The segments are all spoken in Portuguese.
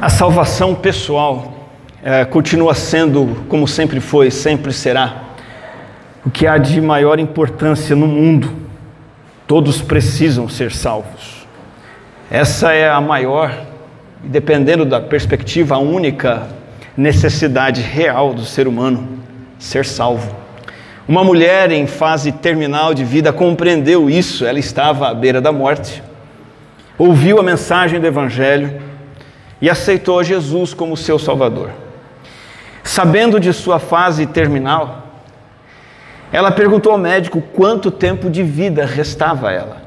A salvação pessoal é, continua sendo, como sempre foi, sempre será, o que há de maior importância no mundo. Todos precisam ser salvos. Essa é a maior, dependendo da perspectiva, a única necessidade real do ser humano: ser salvo. Uma mulher em fase terminal de vida compreendeu isso, ela estava à beira da morte, ouviu a mensagem do Evangelho e aceitou Jesus como seu Salvador. Sabendo de sua fase terminal, ela perguntou ao médico quanto tempo de vida restava a ela.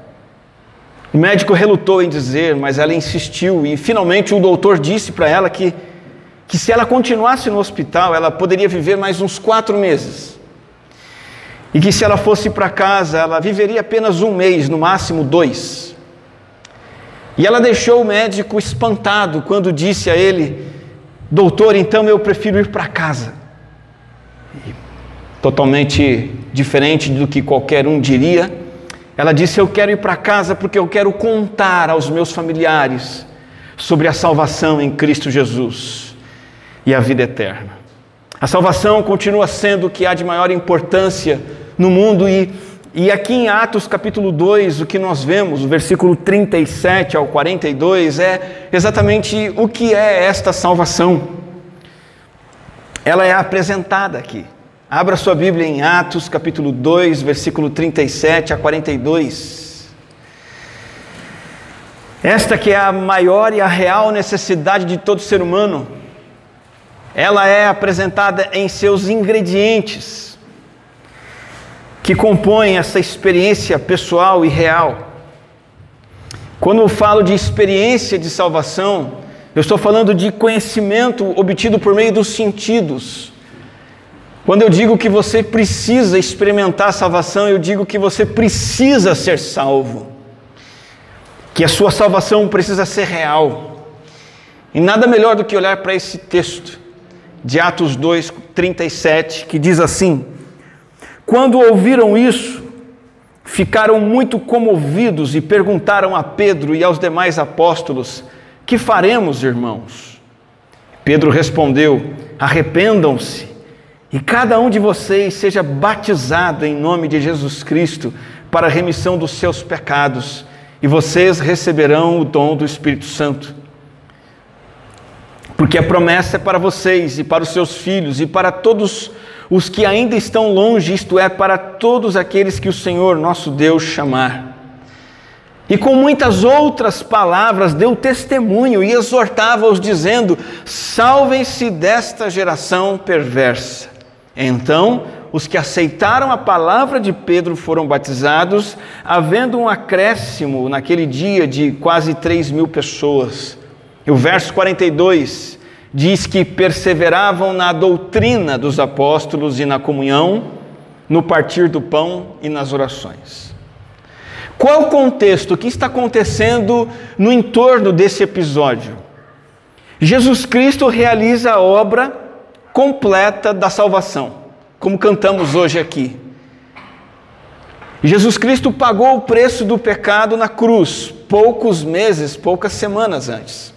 O médico relutou em dizer, mas ela insistiu e finalmente o doutor disse para ela que, que se ela continuasse no hospital, ela poderia viver mais uns quatro meses. E que se ela fosse para casa, ela viveria apenas um mês, no máximo dois. E ela deixou o médico espantado quando disse a ele: Doutor, então eu prefiro ir para casa. Totalmente diferente do que qualquer um diria, ela disse: Eu quero ir para casa porque eu quero contar aos meus familiares sobre a salvação em Cristo Jesus e a vida eterna. A salvação continua sendo o que há de maior importância no mundo e e aqui em Atos capítulo 2, o que nós vemos, o versículo 37 ao 42, é exatamente o que é esta salvação. Ela é apresentada aqui. Abra sua Bíblia em Atos capítulo 2, versículo 37 a 42. Esta que é a maior e a real necessidade de todo ser humano, ela é apresentada em seus ingredientes que compõem essa experiência pessoal e real. Quando eu falo de experiência de salvação, eu estou falando de conhecimento obtido por meio dos sentidos. Quando eu digo que você precisa experimentar a salvação, eu digo que você precisa ser salvo. Que a sua salvação precisa ser real. E nada melhor do que olhar para esse texto de Atos 2, 37, que diz assim: quando ouviram isso, ficaram muito comovidos e perguntaram a Pedro e aos demais apóstolos: Que faremos, irmãos? Pedro respondeu: Arrependam-se e cada um de vocês seja batizado em nome de Jesus Cristo para a remissão dos seus pecados, e vocês receberão o dom do Espírito Santo. Porque a promessa é para vocês e para os seus filhos e para todos os os que ainda estão longe, isto é, para todos aqueles que o Senhor nosso Deus chamar. E com muitas outras palavras deu testemunho e exortava-os, dizendo: Salvem-se desta geração perversa. Então, os que aceitaram a palavra de Pedro foram batizados, havendo um acréscimo naquele dia de quase 3 mil pessoas. E o verso 42 diz que perseveravam na doutrina dos apóstolos e na comunhão, no partir do pão e nas orações. Qual o contexto? O que está acontecendo no entorno desse episódio? Jesus Cristo realiza a obra completa da salvação, como cantamos hoje aqui. Jesus Cristo pagou o preço do pecado na cruz, poucos meses, poucas semanas antes.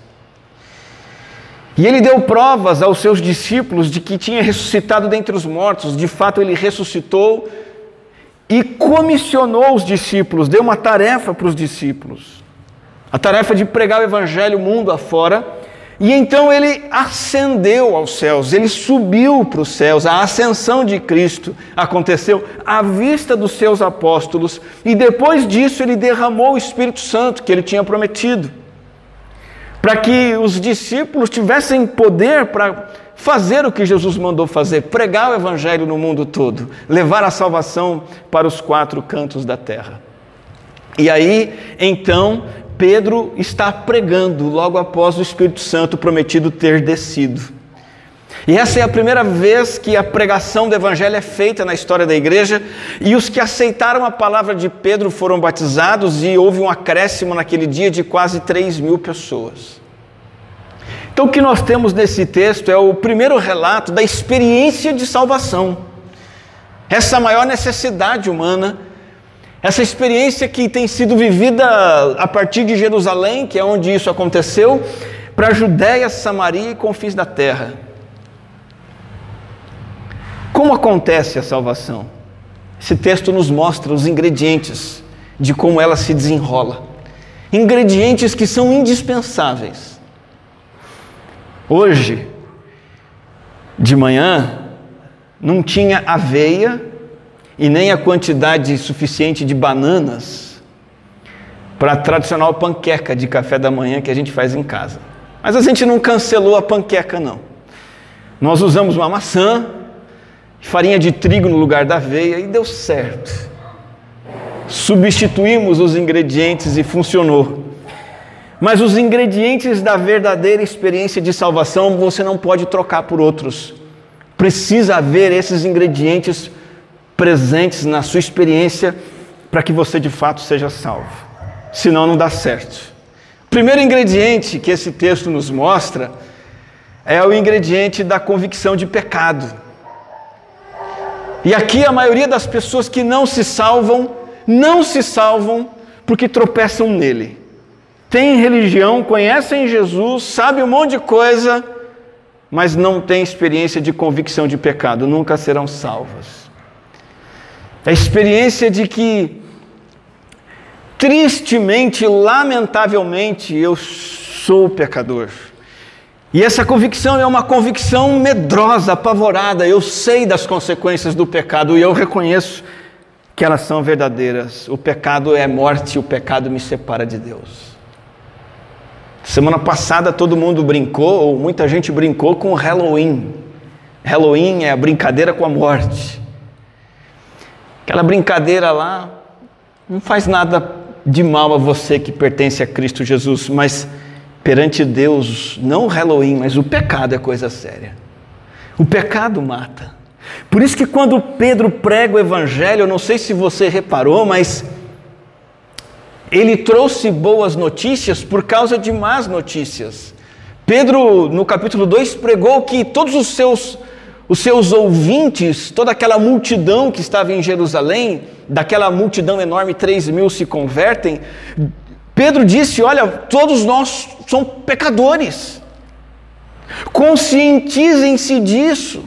E ele deu provas aos seus discípulos de que tinha ressuscitado dentre os mortos, de fato ele ressuscitou e comissionou os discípulos, deu uma tarefa para os discípulos, a tarefa de pregar o evangelho mundo afora. E então ele ascendeu aos céus, ele subiu para os céus, a ascensão de Cristo aconteceu à vista dos seus apóstolos, e depois disso ele derramou o Espírito Santo que ele tinha prometido para que os discípulos tivessem poder para fazer o que Jesus mandou fazer, pregar o Evangelho no mundo todo, levar a salvação para os quatro cantos da terra. E aí, então, Pedro está pregando logo após o Espírito Santo prometido ter descido. E essa é a primeira vez que a pregação do Evangelho é feita na história da igreja, e os que aceitaram a palavra de Pedro foram batizados, e houve um acréscimo naquele dia de quase 3 mil pessoas. Então, o que nós temos nesse texto é o primeiro relato da experiência de salvação, essa maior necessidade humana, essa experiência que tem sido vivida a partir de Jerusalém, que é onde isso aconteceu, para a Judéia, Samaria e confins da terra. Como acontece a salvação? Esse texto nos mostra os ingredientes de como ela se desenrola. Ingredientes que são indispensáveis. Hoje, de manhã, não tinha aveia e nem a quantidade suficiente de bananas para a tradicional panqueca de café da manhã que a gente faz em casa. Mas a gente não cancelou a panqueca, não. Nós usamos uma maçã, farinha de trigo no lugar da aveia e deu certo. Substituímos os ingredientes e funcionou. Mas os ingredientes da verdadeira experiência de salvação você não pode trocar por outros. Precisa haver esses ingredientes presentes na sua experiência para que você de fato seja salvo. Senão não dá certo. O primeiro ingrediente que esse texto nos mostra é o ingrediente da convicção de pecado. E aqui a maioria das pessoas que não se salvam, não se salvam porque tropeçam nele. Tem religião, conhecem Jesus, sabe um monte de coisa, mas não tem experiência de convicção de pecado, nunca serão salvas. A experiência de que, tristemente, lamentavelmente, eu sou pecador. E essa convicção é uma convicção medrosa, apavorada. Eu sei das consequências do pecado e eu reconheço que elas são verdadeiras. O pecado é morte, o pecado me separa de Deus. Semana passada todo mundo brincou, ou muita gente brincou com Halloween. Halloween é a brincadeira com a morte. Aquela brincadeira lá não faz nada de mal a você que pertence a Cristo Jesus, mas perante Deus, não o Halloween, mas o pecado é coisa séria. O pecado mata. Por isso que quando Pedro prega o evangelho, eu não sei se você reparou, mas ele trouxe boas notícias por causa de más notícias. Pedro, no capítulo 2, pregou que todos os seus os seus ouvintes, toda aquela multidão que estava em Jerusalém, daquela multidão enorme, 3 mil se convertem. Pedro disse: Olha, todos nós somos pecadores, conscientizem-se disso.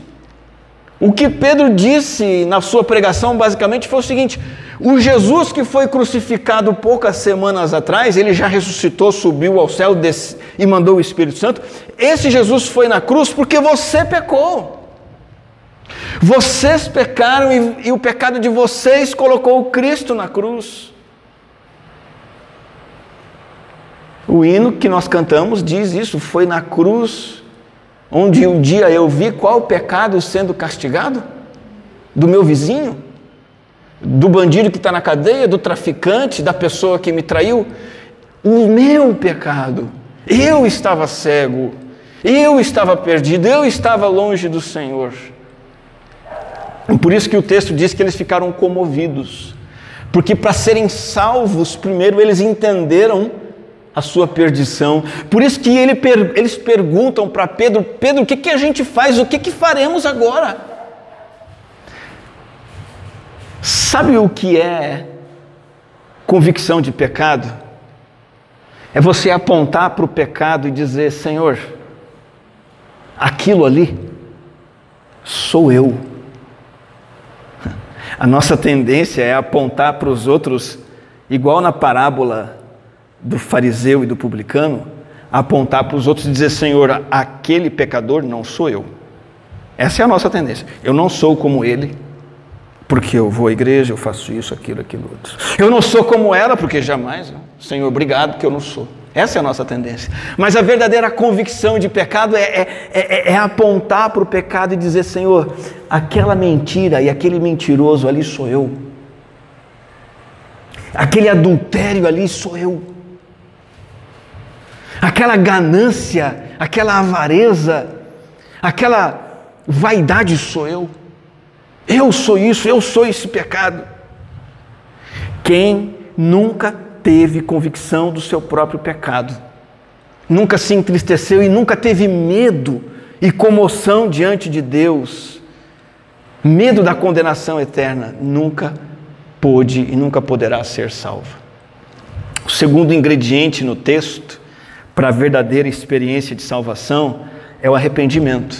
O que Pedro disse na sua pregação basicamente foi o seguinte: o Jesus que foi crucificado poucas semanas atrás, ele já ressuscitou, subiu ao céu e mandou o Espírito Santo. Esse Jesus foi na cruz porque você pecou. Vocês pecaram e, e o pecado de vocês colocou o Cristo na cruz. O hino que nós cantamos diz isso: foi na cruz onde um dia eu vi qual pecado sendo castigado? Do meu vizinho? Do bandido que está na cadeia? Do traficante? Da pessoa que me traiu? O meu pecado. Eu estava cego, eu estava perdido, eu estava longe do Senhor. Por isso que o texto diz que eles ficaram comovidos, porque para serem salvos, primeiro eles entenderam a sua perdição. Por isso que ele, eles perguntam para Pedro: Pedro, o que, que a gente faz? O que, que faremos agora? Sabe o que é convicção de pecado? É você apontar para o pecado e dizer: Senhor, aquilo ali sou eu. A nossa tendência é apontar para os outros, igual na parábola do fariseu e do publicano, apontar para os outros e dizer: Senhor, aquele pecador não sou eu. Essa é a nossa tendência. Eu não sou como ele, porque eu vou à igreja, eu faço isso, aquilo, aquilo outro. Eu não sou como ela, porque jamais, Senhor, obrigado que eu não sou. Essa é a nossa tendência. Mas a verdadeira convicção de pecado é, é, é, é apontar para o pecado e dizer: Senhor, aquela mentira e aquele mentiroso ali sou eu. Aquele adultério ali sou eu. Aquela ganância, aquela avareza, aquela vaidade sou eu. Eu sou isso, eu sou esse pecado. Quem nunca teve convicção do seu próprio pecado, nunca se entristeceu e nunca teve medo e comoção diante de Deus, medo da condenação eterna, nunca pôde e nunca poderá ser salvo. O segundo ingrediente no texto para a verdadeira experiência de salvação é o arrependimento.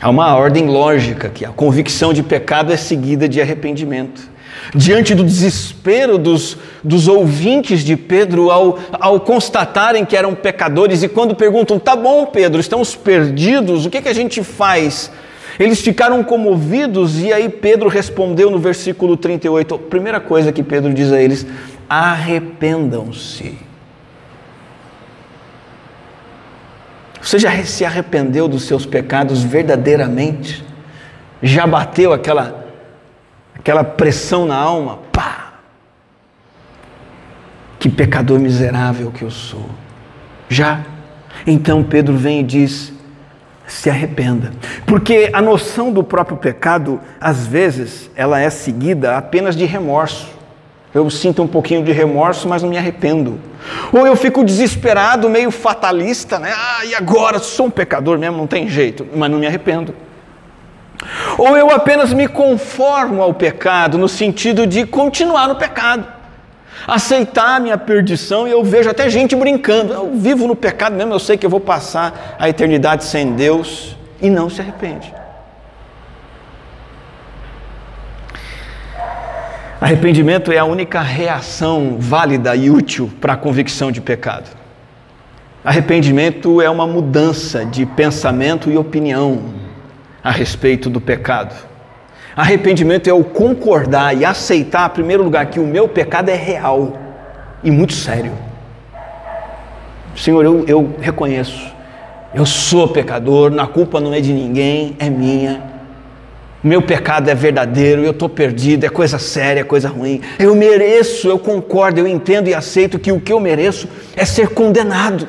Há uma ordem lógica que a convicção de pecado é seguida de arrependimento. Diante do desespero dos, dos ouvintes de Pedro ao, ao constatarem que eram pecadores, e quando perguntam, tá bom, Pedro, estamos perdidos, o que, que a gente faz? Eles ficaram comovidos e aí Pedro respondeu no versículo 38. A primeira coisa que Pedro diz a eles: arrependam-se. Você já se arrependeu dos seus pecados verdadeiramente? Já bateu aquela aquela pressão na alma? Pá! Que pecador miserável que eu sou. Já. Então Pedro vem e diz: se arrependa. Porque a noção do próprio pecado, às vezes, ela é seguida apenas de remorso. Eu sinto um pouquinho de remorso, mas não me arrependo. Ou eu fico desesperado, meio fatalista, né? Ah, e agora? Sou um pecador mesmo, não tem jeito, mas não me arrependo. Ou eu apenas me conformo ao pecado, no sentido de continuar no pecado, aceitar a minha perdição, e eu vejo até gente brincando. Eu vivo no pecado mesmo, eu sei que eu vou passar a eternidade sem Deus, e não se arrepende. Arrependimento é a única reação válida e útil para a convicção de pecado. Arrependimento é uma mudança de pensamento e opinião a respeito do pecado. Arrependimento é o concordar e aceitar, em primeiro lugar, que o meu pecado é real e muito sério. Senhor, eu, eu reconheço, eu sou pecador, na culpa não é de ninguém, é minha meu pecado é verdadeiro, eu estou perdido, é coisa séria, é coisa ruim. Eu mereço, eu concordo, eu entendo e aceito que o que eu mereço é ser condenado.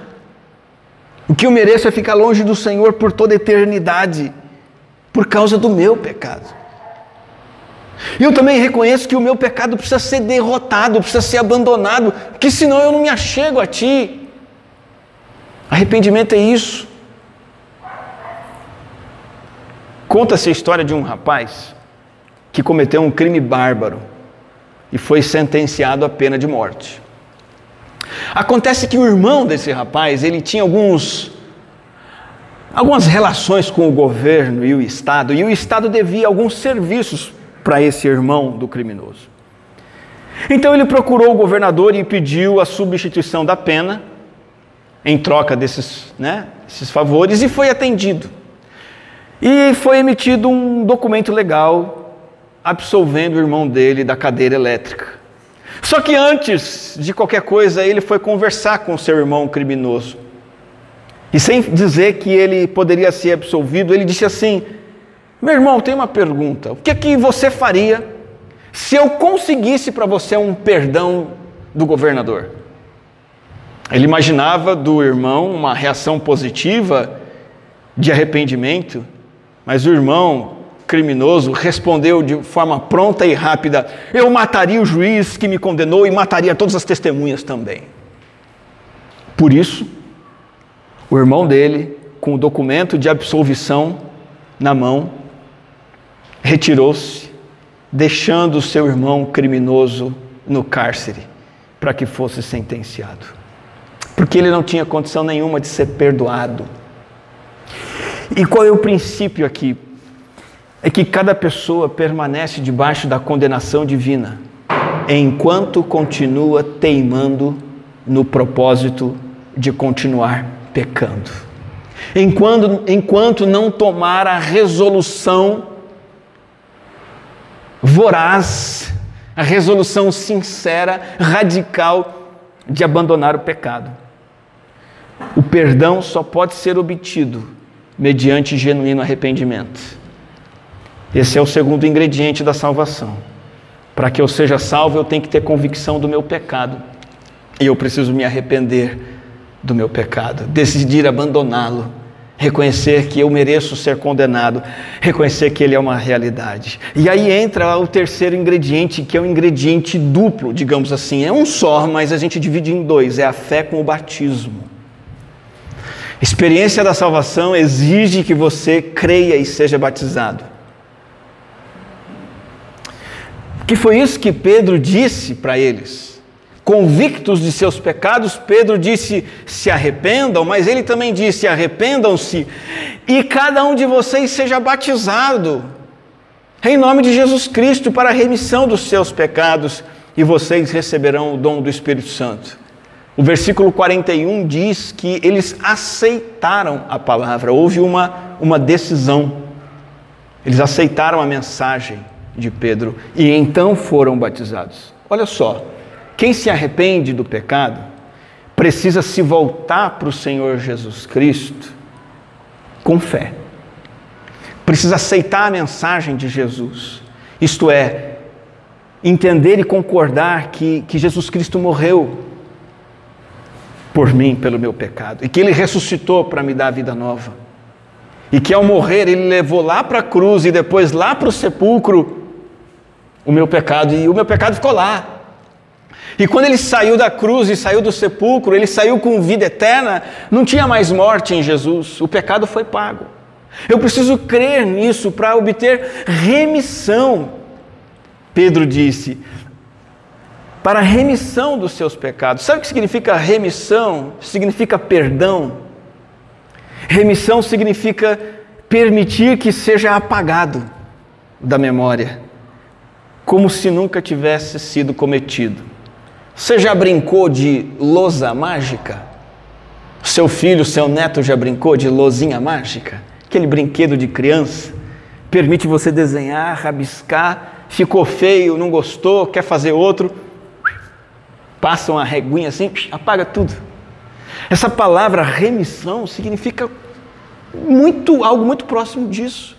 O que eu mereço é ficar longe do Senhor por toda eternidade, por causa do meu pecado. Eu também reconheço que o meu pecado precisa ser derrotado, precisa ser abandonado, porque senão eu não me achego a Ti. Arrependimento é isso. Conta-se a história de um rapaz que cometeu um crime bárbaro e foi sentenciado à pena de morte. Acontece que o irmão desse rapaz, ele tinha alguns algumas relações com o governo e o estado, e o estado devia alguns serviços para esse irmão do criminoso. Então ele procurou o governador e pediu a substituição da pena em troca desses, né, esses favores e foi atendido. E foi emitido um documento legal absolvendo o irmão dele da cadeira elétrica. Só que antes de qualquer coisa, ele foi conversar com seu irmão criminoso. E sem dizer que ele poderia ser absolvido, ele disse assim: Meu irmão, tem uma pergunta. O que é que você faria se eu conseguisse para você um perdão do governador? Ele imaginava do irmão uma reação positiva de arrependimento, mas o irmão criminoso respondeu de forma pronta e rápida: Eu mataria o juiz que me condenou e mataria todas as testemunhas também. Por isso, o irmão dele, com o documento de absolvição na mão, retirou-se, deixando o seu irmão criminoso no cárcere para que fosse sentenciado. Porque ele não tinha condição nenhuma de ser perdoado e qual é o princípio aqui? É que cada pessoa permanece debaixo da condenação divina enquanto continua teimando no propósito de continuar pecando. Enquanto, enquanto não tomar a resolução voraz, a resolução sincera, radical de abandonar o pecado. O perdão só pode ser obtido mediante genuíno arrependimento. Esse é o segundo ingrediente da salvação. Para que eu seja salvo, eu tenho que ter convicção do meu pecado. E eu preciso me arrepender do meu pecado, decidir abandoná-lo, reconhecer que eu mereço ser condenado, reconhecer que ele é uma realidade. E aí entra o terceiro ingrediente, que é um ingrediente duplo, digamos assim. É um só, mas a gente divide em dois: é a fé com o batismo. A experiência da salvação exige que você creia e seja batizado. Que foi isso que Pedro disse para eles. convictos de seus pecados, Pedro disse: se arrependam, mas ele também disse: arrependam-se e cada um de vocês seja batizado em nome de Jesus Cristo para a remissão dos seus pecados e vocês receberão o dom do Espírito Santo. O versículo 41 diz que eles aceitaram a palavra, houve uma, uma decisão. Eles aceitaram a mensagem de Pedro e então foram batizados. Olha só, quem se arrepende do pecado precisa se voltar para o Senhor Jesus Cristo com fé. Precisa aceitar a mensagem de Jesus, isto é, entender e concordar que, que Jesus Cristo morreu por mim, pelo meu pecado, e que Ele ressuscitou para me dar a vida nova, e que ao morrer Ele levou lá para a cruz e depois lá para o sepulcro o meu pecado, e o meu pecado ficou lá. E quando ele saiu da cruz e saiu do sepulcro, ele saiu com vida eterna, não tinha mais morte em Jesus, o pecado foi pago. Eu preciso crer nisso para obter remissão. Pedro disse: para a remissão dos seus pecados. Sabe o que significa remissão? Significa perdão. Remissão significa permitir que seja apagado da memória, como se nunca tivesse sido cometido. Você já brincou de lousa mágica? Seu filho, seu neto já brincou de lousinha mágica? Aquele brinquedo de criança? Permite você desenhar, rabiscar, ficou feio, não gostou, quer fazer outro, passa uma reguinha assim, apaga tudo. Essa palavra remissão significa muito algo muito próximo disso.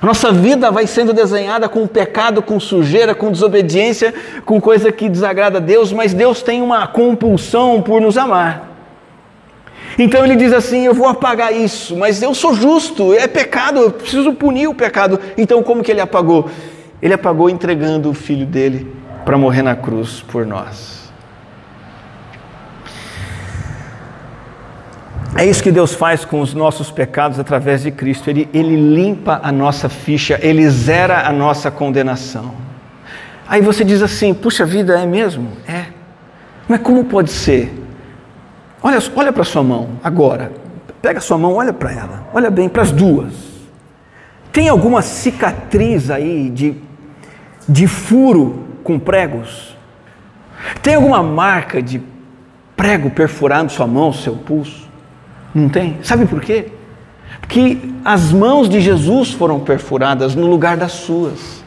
A nossa vida vai sendo desenhada com pecado, com sujeira, com desobediência, com coisa que desagrada a Deus, mas Deus tem uma compulsão por nos amar. Então ele diz assim: Eu vou apagar isso, mas eu sou justo, é pecado, eu preciso punir o pecado. Então, como que ele apagou? Ele apagou entregando o filho dele para morrer na cruz por nós. É isso que Deus faz com os nossos pecados através de Cristo. Ele, ele limpa a nossa ficha, ele zera a nossa condenação. Aí você diz assim: puxa vida, é mesmo? É. Mas como pode ser? Olha, olha para sua mão agora. Pega sua mão, olha para ela. Olha bem para as duas. Tem alguma cicatriz aí de, de furo com pregos? Tem alguma marca de prego perfurando sua mão, seu pulso? Não tem? Sabe por quê? Porque as mãos de Jesus foram perfuradas no lugar das suas.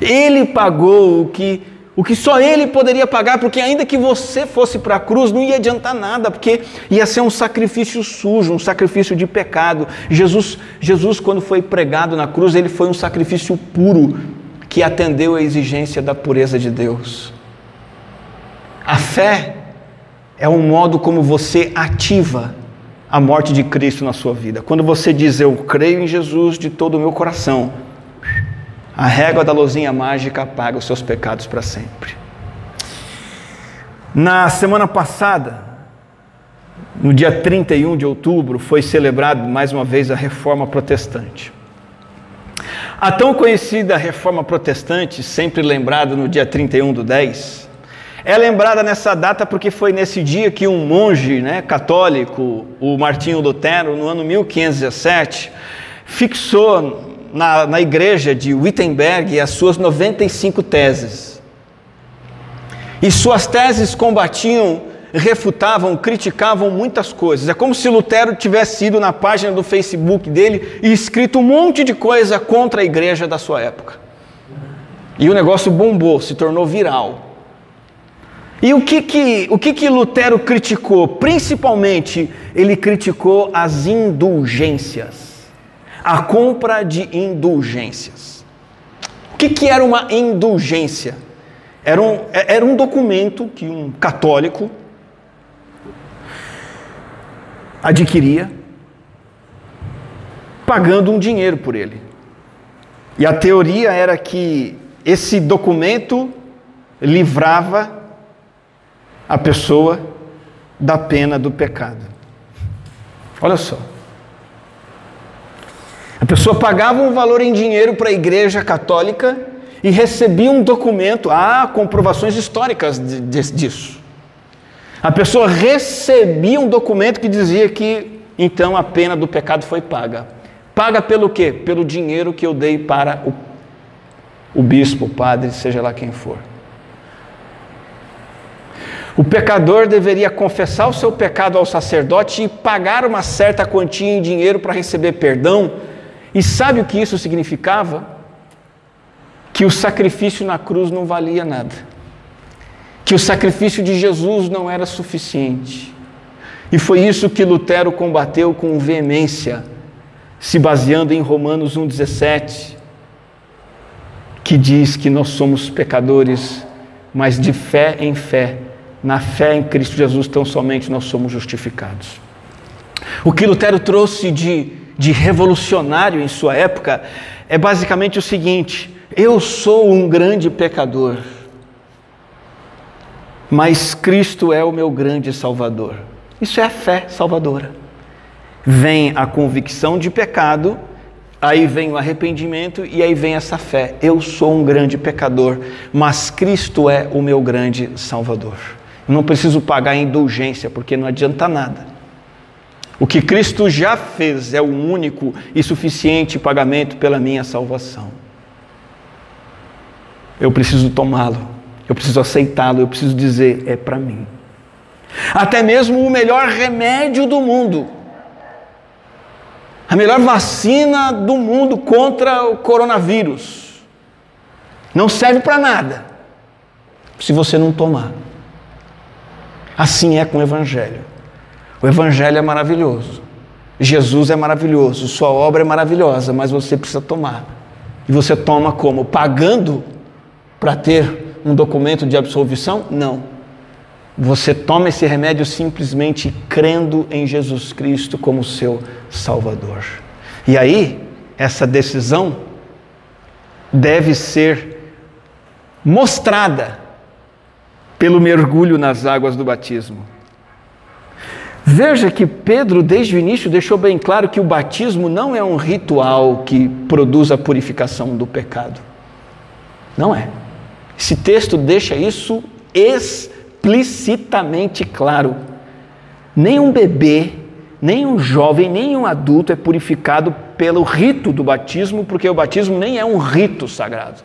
Ele pagou o que, o que só ele poderia pagar, porque ainda que você fosse para a cruz, não ia adiantar nada, porque ia ser um sacrifício sujo, um sacrifício de pecado. Jesus, Jesus quando foi pregado na cruz, ele foi um sacrifício puro, que atendeu a exigência da pureza de Deus. A fé é um modo como você ativa a morte de Cristo na sua vida. Quando você diz eu creio em Jesus de todo o meu coração, a régua da luzinha mágica apaga os seus pecados para sempre. Na semana passada, no dia 31 de outubro, foi celebrado mais uma vez a Reforma Protestante. A tão conhecida Reforma Protestante, sempre lembrada no dia 31 do 10, é lembrada nessa data porque foi nesse dia que um monge né, católico, o Martinho Lutero, no ano 1517, fixou na, na igreja de Wittenberg as suas 95 teses. E suas teses combatiam, refutavam, criticavam muitas coisas. É como se Lutero tivesse ido na página do Facebook dele e escrito um monte de coisa contra a igreja da sua época. E o negócio bombou, se tornou viral. E o que que, o que que Lutero criticou? Principalmente, ele criticou as indulgências, a compra de indulgências. O que, que era uma indulgência? Era um, era um documento que um católico adquiria, pagando um dinheiro por ele. E a teoria era que esse documento livrava a pessoa da pena do pecado. Olha só. A pessoa pagava um valor em dinheiro para a igreja católica e recebia um documento, há comprovações históricas de, de, disso. A pessoa recebia um documento que dizia que então a pena do pecado foi paga. Paga pelo quê? Pelo dinheiro que eu dei para o, o bispo, o padre, seja lá quem for. O pecador deveria confessar o seu pecado ao sacerdote e pagar uma certa quantia em dinheiro para receber perdão. E sabe o que isso significava? Que o sacrifício na cruz não valia nada. Que o sacrifício de Jesus não era suficiente. E foi isso que Lutero combateu com veemência, se baseando em Romanos 1,17, que diz que nós somos pecadores, mas de fé em fé na fé em Cristo Jesus, tão somente nós somos justificados. O que Lutero trouxe de, de revolucionário em sua época é basicamente o seguinte: eu sou um grande pecador, mas Cristo é o meu grande Salvador. Isso é a fé salvadora. Vem a convicção de pecado, aí vem o arrependimento e aí vem essa fé. Eu sou um grande pecador, mas Cristo é o meu grande Salvador. Não preciso pagar indulgência, porque não adianta nada. O que Cristo já fez é o único e suficiente pagamento pela minha salvação. Eu preciso tomá-lo, eu preciso aceitá-lo, eu preciso dizer: é para mim. Até mesmo o melhor remédio do mundo, a melhor vacina do mundo contra o coronavírus, não serve para nada se você não tomar. Assim é com o Evangelho. O Evangelho é maravilhoso. Jesus é maravilhoso, sua obra é maravilhosa, mas você precisa tomar. E você toma como? Pagando para ter um documento de absolvição? Não. Você toma esse remédio simplesmente crendo em Jesus Cristo como seu Salvador. E aí, essa decisão deve ser mostrada pelo mergulho nas águas do batismo. Veja que Pedro, desde o início, deixou bem claro que o batismo não é um ritual que produz a purificação do pecado. Não é. Esse texto deixa isso explicitamente claro. Nem um bebê, nem um jovem, nem um adulto é purificado pelo rito do batismo, porque o batismo nem é um rito sagrado.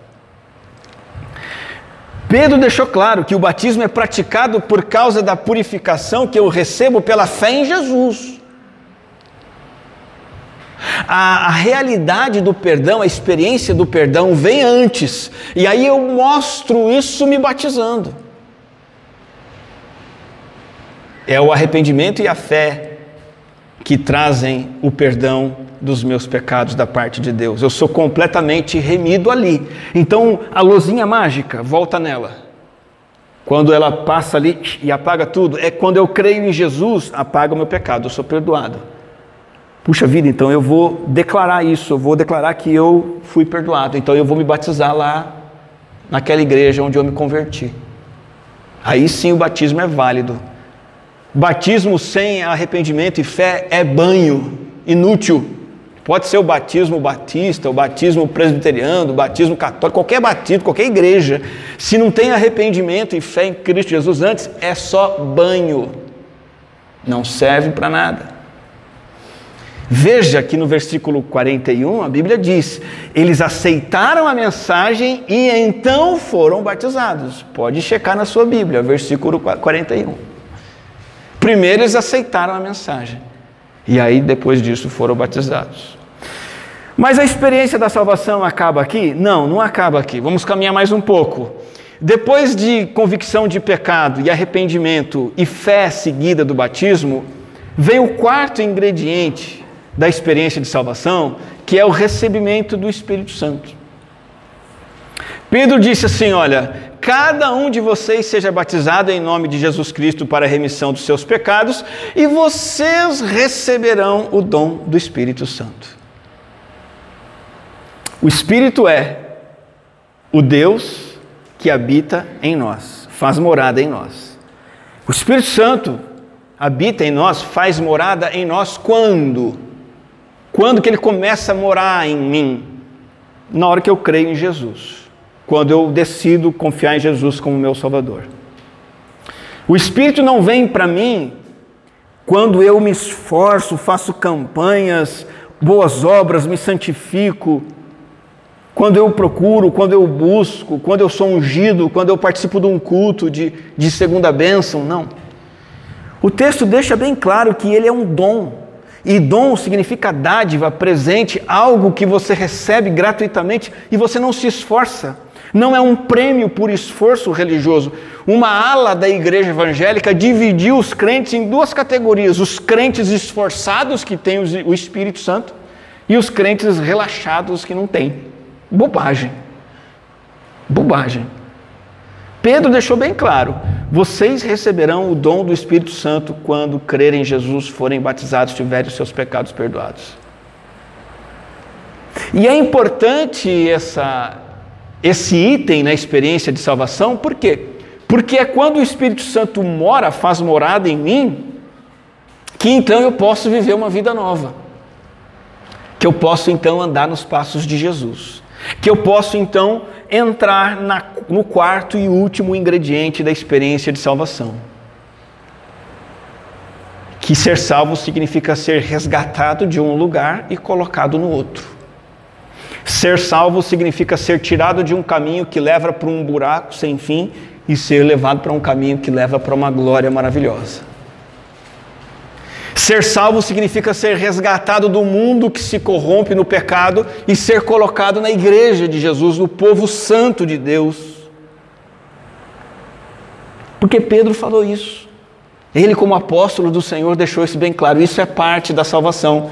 Pedro deixou claro que o batismo é praticado por causa da purificação que eu recebo pela fé em Jesus. A, a, realidade do perdão, a experiência do perdão vem antes, e aí eu mostro isso me batizando. É o arrependimento e a fé que trazem o perdão dos meus pecados da parte de Deus. Eu sou completamente remido ali. Então, a luzinha mágica, volta nela. Quando ela passa ali e apaga tudo, é quando eu creio em Jesus, apaga o meu pecado, eu sou perdoado. Puxa vida, então eu vou declarar isso, eu vou declarar que eu fui perdoado. Então eu vou me batizar lá naquela igreja onde eu me converti. Aí sim o batismo é válido. Batismo sem arrependimento e fé é banho, inútil. Pode ser o batismo batista, o batismo presbiteriano, o batismo católico, qualquer batismo, qualquer igreja. Se não tem arrependimento e fé em Cristo Jesus antes, é só banho. Não serve para nada. Veja que no versículo 41 a Bíblia diz: eles aceitaram a mensagem e então foram batizados. Pode checar na sua Bíblia, versículo 41. Primeiro eles aceitaram a mensagem. E aí, depois disso, foram batizados. Mas a experiência da salvação acaba aqui? Não, não acaba aqui. Vamos caminhar mais um pouco. Depois de convicção de pecado e arrependimento e fé seguida do batismo, vem o quarto ingrediente da experiência de salvação, que é o recebimento do Espírito Santo. Pedro disse assim: Olha, cada um de vocês seja batizado em nome de Jesus Cristo para a remissão dos seus pecados, e vocês receberão o dom do Espírito Santo. O Espírito é o Deus que habita em nós, faz morada em nós. O Espírito Santo habita em nós, faz morada em nós quando? Quando que ele começa a morar em mim? Na hora que eu creio em Jesus. Quando eu decido confiar em Jesus como meu Salvador. O Espírito não vem para mim quando eu me esforço, faço campanhas, boas obras, me santifico, quando eu procuro, quando eu busco, quando eu sou ungido, quando eu participo de um culto de, de segunda bênção, não. O texto deixa bem claro que ele é um dom. E dom significa dádiva, presente, algo que você recebe gratuitamente e você não se esforça. Não é um prêmio por esforço religioso. Uma ala da igreja evangélica dividiu os crentes em duas categorias: os crentes esforçados, que têm o Espírito Santo, e os crentes relaxados, que não têm. Bobagem. Bobagem. Pedro deixou bem claro: vocês receberão o dom do Espírito Santo quando crerem em Jesus, forem batizados, tiverem os seus pecados perdoados. E é importante essa, esse item na experiência de salvação, por quê? Porque é quando o Espírito Santo mora, faz morada em mim, que então eu posso viver uma vida nova. Que eu posso então andar nos passos de Jesus. Que eu posso então entrar na, no quarto e último ingrediente da experiência de salvação. Que ser salvo significa ser resgatado de um lugar e colocado no outro. Ser salvo significa ser tirado de um caminho que leva para um buraco sem fim e ser levado para um caminho que leva para uma glória maravilhosa. Ser salvo significa ser resgatado do mundo que se corrompe no pecado e ser colocado na igreja de Jesus, no povo santo de Deus. Porque Pedro falou isso. Ele, como apóstolo do Senhor, deixou isso bem claro. Isso é parte da salvação.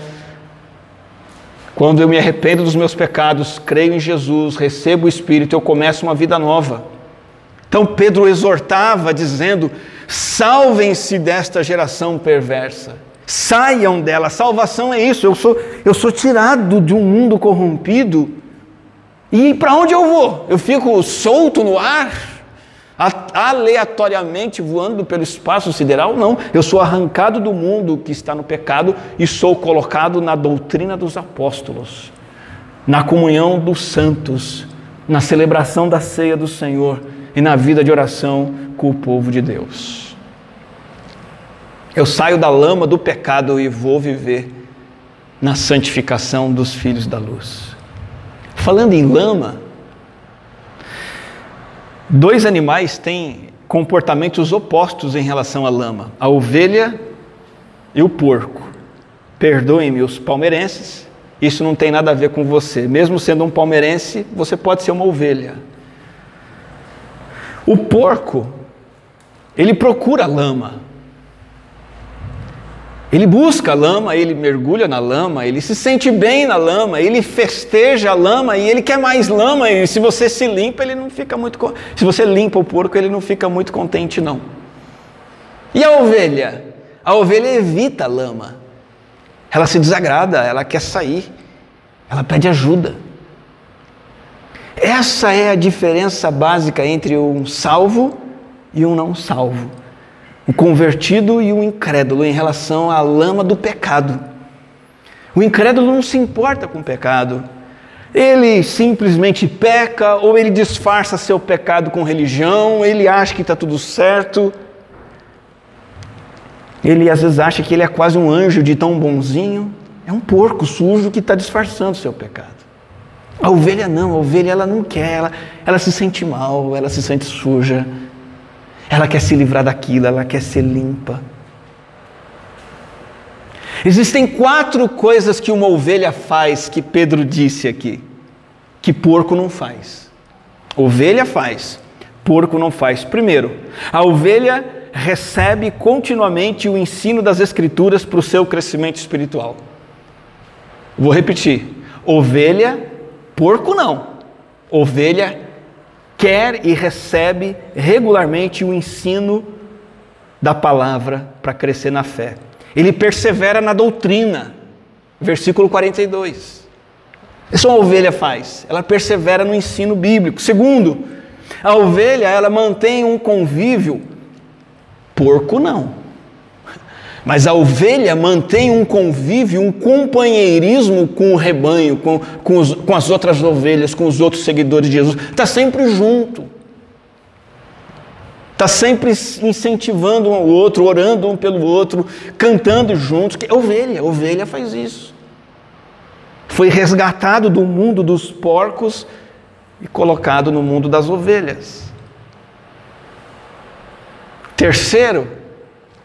Quando eu me arrependo dos meus pecados, creio em Jesus, recebo o Espírito, eu começo uma vida nova. Então Pedro exortava, dizendo: salvem-se desta geração perversa, saiam dela. Salvação é isso, eu sou, eu sou tirado de um mundo corrompido. E para onde eu vou? Eu fico solto no ar? Aleatoriamente voando pelo espaço sideral? Não, eu sou arrancado do mundo que está no pecado e sou colocado na doutrina dos apóstolos, na comunhão dos santos, na celebração da ceia do Senhor e na vida de oração com o povo de Deus. Eu saio da lama do pecado e vou viver na santificação dos filhos da luz. Falando em lama, Dois animais têm comportamentos opostos em relação à lama: a ovelha e o porco. Perdoem-me os palmeirenses, isso não tem nada a ver com você. Mesmo sendo um palmeirense, você pode ser uma ovelha. O porco, ele procura lama. Ele busca a lama, ele mergulha na lama, ele se sente bem na lama, ele festeja a lama e ele quer mais lama. E se você se limpa, ele não fica muito. Se você limpa o porco, ele não fica muito contente, não. E a ovelha? A ovelha evita a lama. Ela se desagrada, ela quer sair, ela pede ajuda. Essa é a diferença básica entre um salvo e um não salvo o convertido e o incrédulo em relação à lama do pecado. O incrédulo não se importa com o pecado. Ele simplesmente peca ou ele disfarça seu pecado com religião, ele acha que está tudo certo. Ele às vezes acha que ele é quase um anjo de tão bonzinho. É um porco sujo que está disfarçando seu pecado. A ovelha não, a ovelha ela não quer, ela, ela se sente mal, ela se sente suja, ela quer se livrar daquilo, ela quer ser limpa. Existem quatro coisas que uma ovelha faz que Pedro disse aqui, que porco não faz. Ovelha faz, porco não faz. Primeiro, a ovelha recebe continuamente o ensino das Escrituras para o seu crescimento espiritual. Vou repetir: ovelha, porco não. Ovelha quer e recebe regularmente o ensino da palavra para crescer na fé. Ele persevera na doutrina. Versículo 42. Isso uma ovelha faz. Ela persevera no ensino bíblico. Segundo, a ovelha ela mantém um convívio. Porco não. Mas a ovelha mantém um convívio, um companheirismo com o rebanho, com, com, os, com as outras ovelhas, com os outros seguidores de Jesus. Está sempre junto. Está sempre incentivando um ao outro, orando um pelo outro, cantando juntos. Que ovelha, ovelha faz isso. Foi resgatado do mundo dos porcos e colocado no mundo das ovelhas. Terceiro,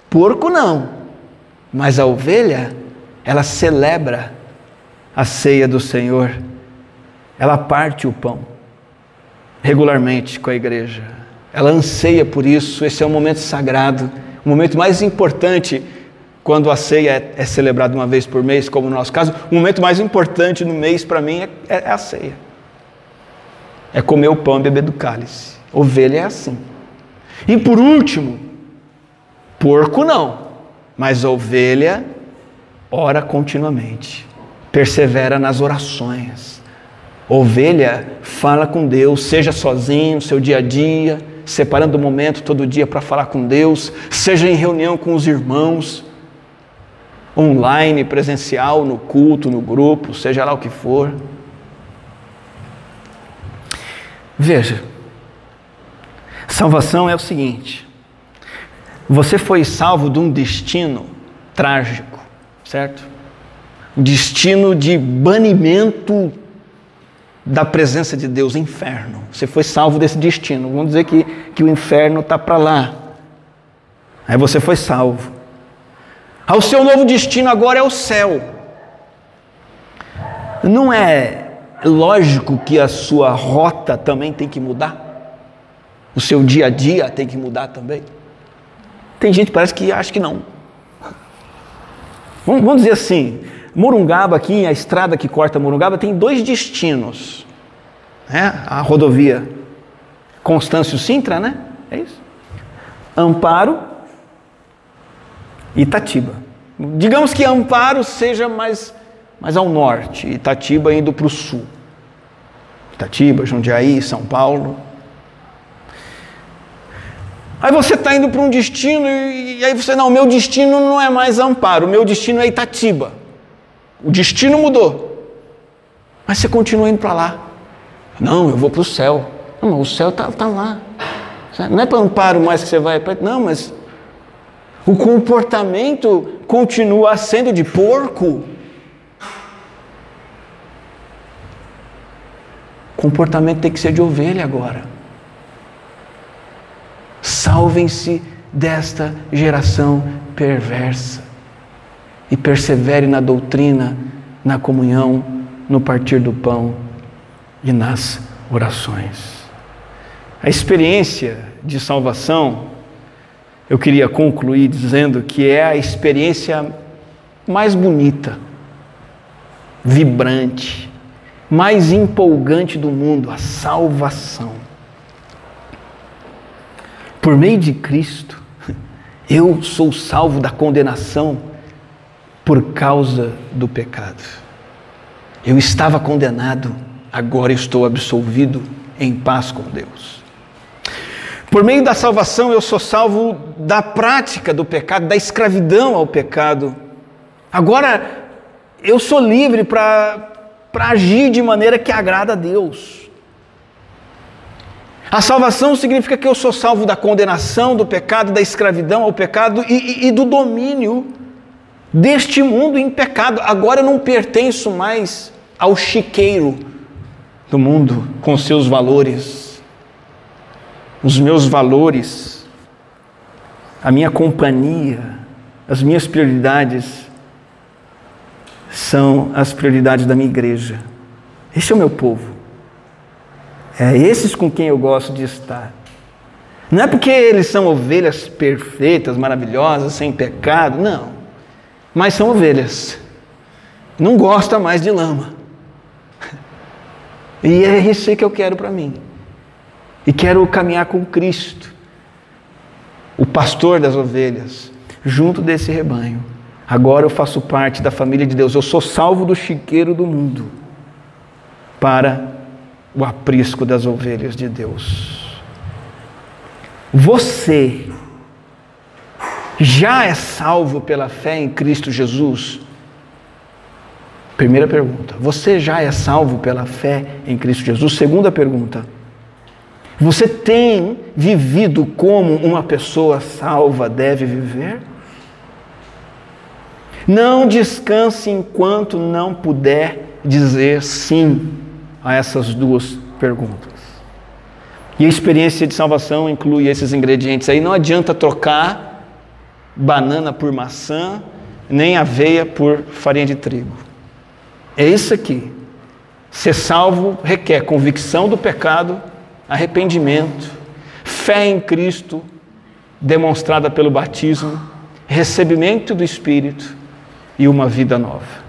porco não. Mas a ovelha, ela celebra a ceia do Senhor, ela parte o pão regularmente com a igreja, ela anseia por isso. Esse é um momento sagrado, o momento mais importante quando a ceia é, é celebrada uma vez por mês, como no nosso caso. O momento mais importante no mês para mim é, é, é a ceia, é comer o pão e beber do cálice. Ovelha é assim. E por último, porco não. Mas a ovelha ora continuamente, persevera nas orações. ovelha fala com Deus, seja sozinho, seu dia a dia, separando um momento todo dia para falar com Deus, seja em reunião com os irmãos, online, presencial, no culto, no grupo, seja lá o que for. Veja, salvação é o seguinte: você foi salvo de um destino trágico, certo? Um destino de banimento da presença de Deus, inferno. Você foi salvo desse destino. Vamos dizer que, que o inferno está para lá. Aí você foi salvo. O seu novo destino agora é o céu. Não é lógico que a sua rota também tem que mudar? O seu dia a dia tem que mudar também? Tem gente que parece que acha que não. Vamos dizer assim, Morungaba aqui, a estrada que corta Morungaba tem dois destinos. Né? A rodovia Constâncio Sintra, né? É isso. Amparo e Itatiba. Digamos que Amparo seja mais, mais ao norte, Itatiba indo para o sul. Itatiba, Jundiaí, São Paulo. Aí você está indo para um destino e, e aí você, não, meu destino não é mais Amparo, o meu destino é Itatiba. O destino mudou. Mas você continua indo para lá. Não, eu vou para o céu. Não, mas o céu está tá lá. Não é para Amparo mais que você vai. Não, mas o comportamento continua sendo de porco. O comportamento tem que ser de ovelha agora. Salvem-se desta geração perversa e persevere na doutrina, na comunhão, no partir do pão e nas orações. A experiência de salvação, eu queria concluir dizendo que é a experiência mais bonita, vibrante, mais empolgante do mundo, a salvação. Por meio de Cristo, eu sou salvo da condenação por causa do pecado. Eu estava condenado, agora estou absolvido em paz com Deus. Por meio da salvação, eu sou salvo da prática do pecado, da escravidão ao pecado. Agora, eu sou livre para agir de maneira que agrada a Deus. A salvação significa que eu sou salvo da condenação, do pecado, da escravidão ao pecado e, e, e do domínio deste mundo em pecado. Agora eu não pertenço mais ao chiqueiro do mundo com seus valores. Os meus valores, a minha companhia, as minhas prioridades são as prioridades da minha igreja. Este é o meu povo. É esses com quem eu gosto de estar. Não é porque eles são ovelhas perfeitas, maravilhosas, sem pecado, não. Mas são ovelhas. Não gosta mais de lama. E é isso que eu quero para mim. E quero caminhar com Cristo, o pastor das ovelhas, junto desse rebanho. Agora eu faço parte da família de Deus. Eu sou salvo do chiqueiro do mundo para o aprisco das ovelhas de Deus. Você já é salvo pela fé em Cristo Jesus? Primeira pergunta. Você já é salvo pela fé em Cristo Jesus? Segunda pergunta. Você tem vivido como uma pessoa salva deve viver? Não descanse enquanto não puder dizer sim a essas duas perguntas. E a experiência de salvação inclui esses ingredientes aí. Não adianta trocar banana por maçã, nem aveia por farinha de trigo. É isso aqui. Ser salvo requer convicção do pecado, arrependimento, fé em Cristo, demonstrada pelo batismo, recebimento do Espírito e uma vida nova.